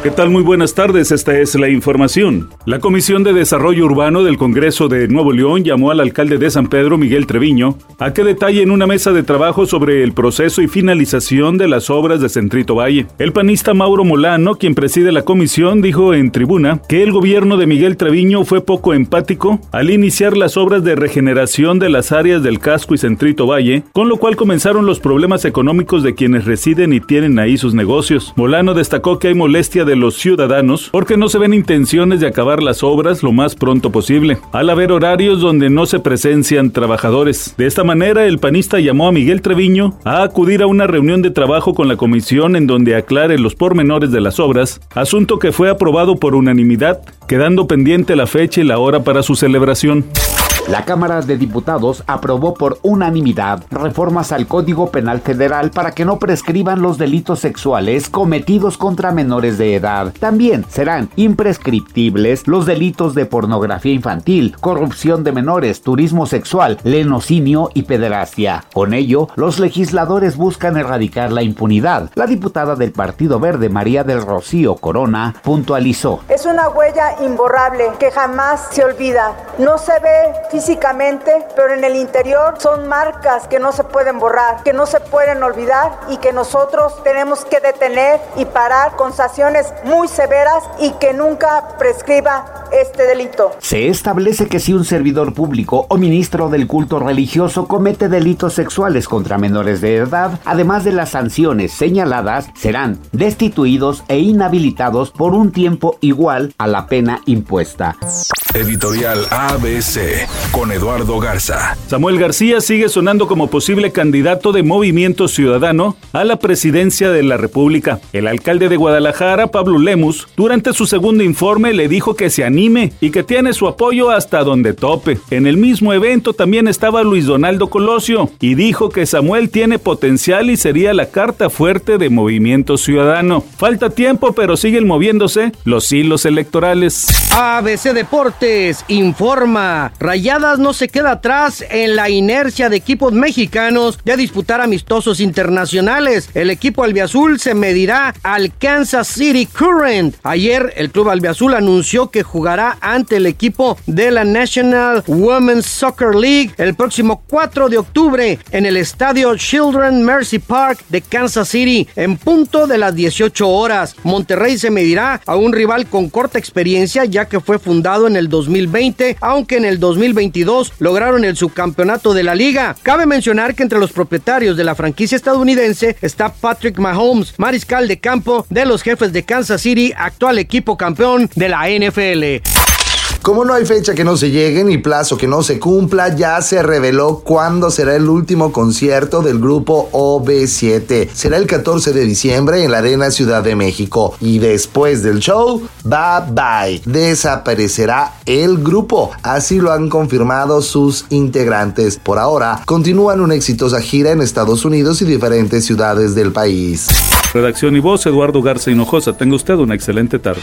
¿Qué tal? Muy buenas tardes, esta es la información. La Comisión de Desarrollo Urbano del Congreso de Nuevo León llamó al alcalde de San Pedro, Miguel Treviño, a que detalle en una mesa de trabajo sobre el proceso y finalización de las obras de Centrito Valle. El panista Mauro Molano, quien preside la comisión, dijo en tribuna que el gobierno de Miguel Treviño fue poco empático al iniciar las obras de regeneración de las áreas del casco y Centrito Valle, con lo cual comenzaron los problemas económicos de quienes residen y tienen ahí sus negocios. Molano destacó que hay molestia de los ciudadanos porque no se ven intenciones de acabar las obras lo más pronto posible, al haber horarios donde no se presencian trabajadores. De esta manera, el panista llamó a Miguel Treviño a acudir a una reunión de trabajo con la comisión en donde aclare los pormenores de las obras, asunto que fue aprobado por unanimidad, quedando pendiente la fecha y la hora para su celebración. La Cámara de Diputados aprobó por unanimidad reformas al Código Penal Federal para que no prescriban los delitos sexuales cometidos contra menores de edad. También serán imprescriptibles los delitos de pornografía infantil, corrupción de menores, turismo sexual, lenocinio y pederastia. Con ello, los legisladores buscan erradicar la impunidad. La diputada del Partido Verde, María del Rocío Corona, puntualizó. Es una huella imborrable que jamás se olvida. No se ve físicamente, pero en el interior son marcas que no se pueden borrar, que no se pueden olvidar y que nosotros tenemos que detener y parar con sanciones muy severas y que nunca prescriba este delito. Se establece que si un servidor público o ministro del culto religioso comete delitos sexuales contra menores de edad, además de las sanciones señaladas, serán destituidos e inhabilitados por un tiempo igual a la pena impuesta. Editorial ABC con Eduardo Garza. Samuel García sigue sonando como posible candidato de Movimiento Ciudadano a la presidencia de la República. El alcalde de Guadalajara, Pablo Lemus, durante su segundo informe le dijo que se anime y que tiene su apoyo hasta donde tope. En el mismo evento también estaba Luis Donaldo Colosio y dijo que Samuel tiene potencial y sería la carta fuerte de Movimiento Ciudadano. Falta tiempo, pero siguen moviéndose los hilos electorales. ABC Informa. Rayadas no se queda atrás en la inercia de equipos mexicanos de disputar amistosos internacionales. El equipo albiazul se medirá al Kansas City Current. Ayer el club albiazul anunció que jugará ante el equipo de la National Women's Soccer League el próximo 4 de octubre en el estadio Children Mercy Park de Kansas City en punto de las 18 horas. Monterrey se medirá a un rival con corta experiencia ya que fue fundado en el 2020, aunque en el 2022 lograron el subcampeonato de la liga. Cabe mencionar que entre los propietarios de la franquicia estadounidense está Patrick Mahomes, mariscal de campo de los jefes de Kansas City, actual equipo campeón de la NFL. Como no hay fecha que no se llegue ni plazo que no se cumpla, ya se reveló cuándo será el último concierto del grupo OB7. Será el 14 de diciembre en la Arena Ciudad de México. Y después del show, bye bye. Desaparecerá el grupo. Así lo han confirmado sus integrantes. Por ahora, continúan una exitosa gira en Estados Unidos y diferentes ciudades del país. Redacción y voz, Eduardo Garza Hinojosa. Tenga usted una excelente tarde.